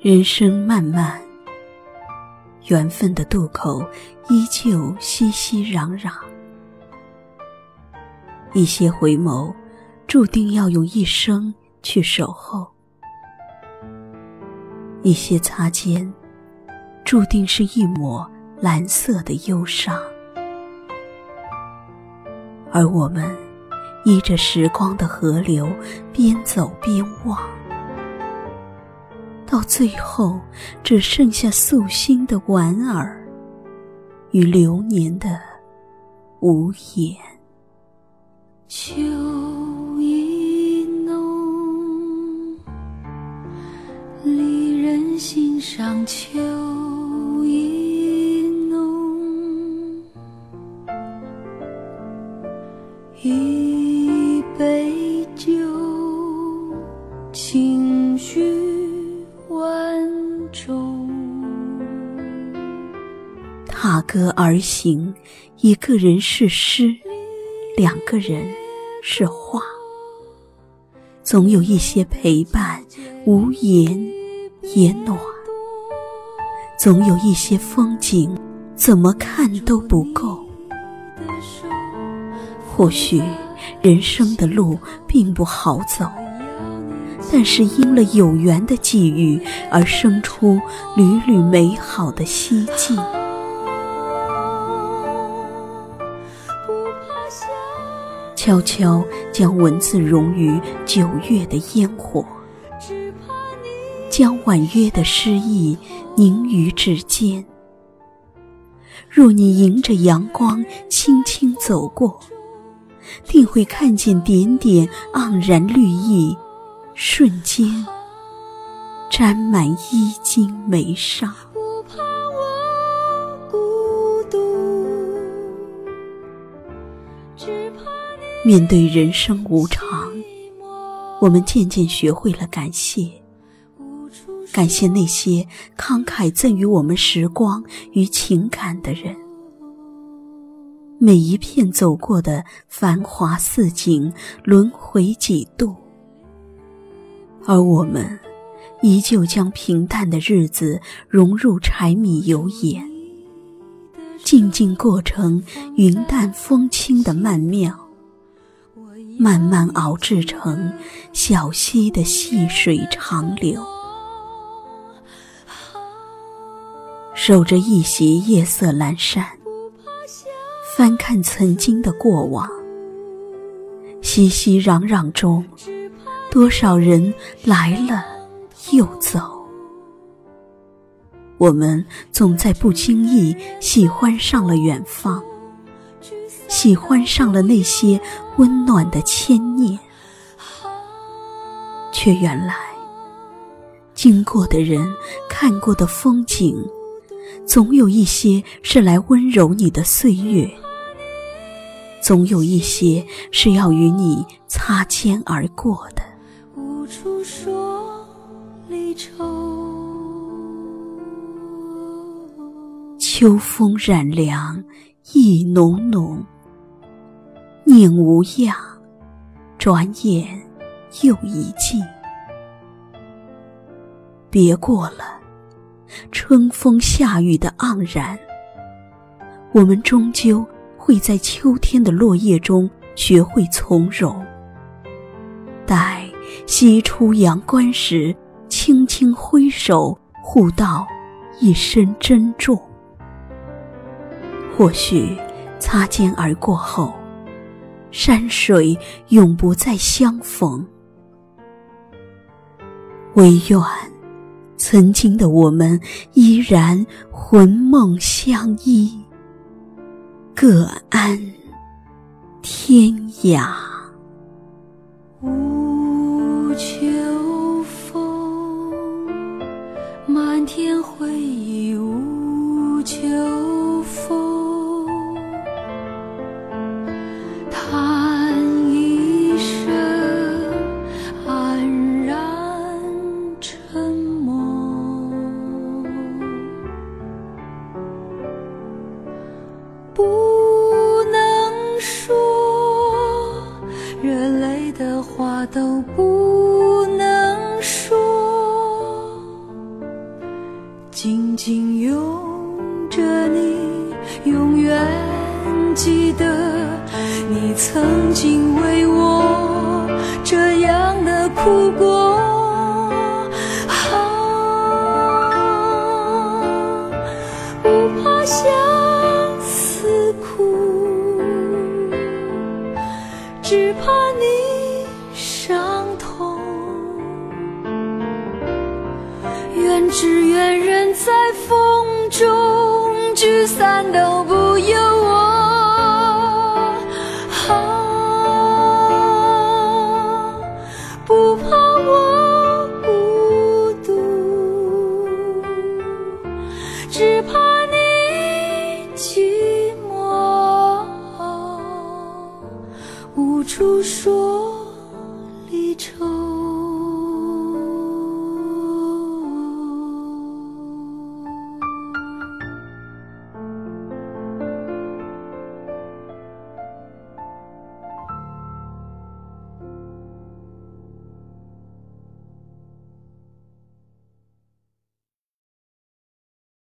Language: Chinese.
人生漫漫，缘分的渡口依旧熙熙攘攘。一些回眸，注定要用一生去守候；一些擦肩，注定是一抹蓝色的忧伤。而我们依着时光的河流，边走边望。到最后，只剩下素心的莞尔与流年的无言。秋意浓，离人心上秋歌而行，一个人是诗，两个人是画。总有一些陪伴，无言也暖；总有一些风景，怎么看都不够。或许人生的路并不好走，但是因了有缘的际遇，而生出缕缕美好的希冀。悄悄将文字融于九月的烟火，将婉约的诗意凝于指尖。若你迎着阳光轻轻走过，定会看见点点盎然绿意，瞬间沾满衣襟眉梢。面对人生无常，我们渐渐学会了感谢，感谢那些慷慨赠予我们时光与情感的人。每一片走过的繁华似锦，轮回几度，而我们依旧将平淡的日子融入柴米油盐，静静过成云淡风轻的曼妙。慢慢熬制成小溪的细水长流，守着一袭夜色阑珊，翻看曾经的过往。熙熙攘攘中，多少人来了又走，我们总在不经意喜欢上了远方。喜欢上了那些温暖的牵念，却原来经过的人、看过的风景，总有一些是来温柔你的岁月，总有一些是要与你擦肩而过的。无处说离愁，秋风染凉意浓浓。念无恙，转眼又一季。别过了春风夏雨的盎然，我们终究会在秋天的落叶中学会从容。待西出阳关时，轻轻挥手，互道一声珍重。或许擦肩而过后。山水永不再相逢，唯愿曾经的我们依然魂梦相依，各安天涯。无求都不能说，紧紧拥着你，永远记得你曾经为我。这样的哭过。啊。不怕笑。只愿人在风中聚散都不由我。啊不怕我孤独，只怕你寂寞，无处说离愁。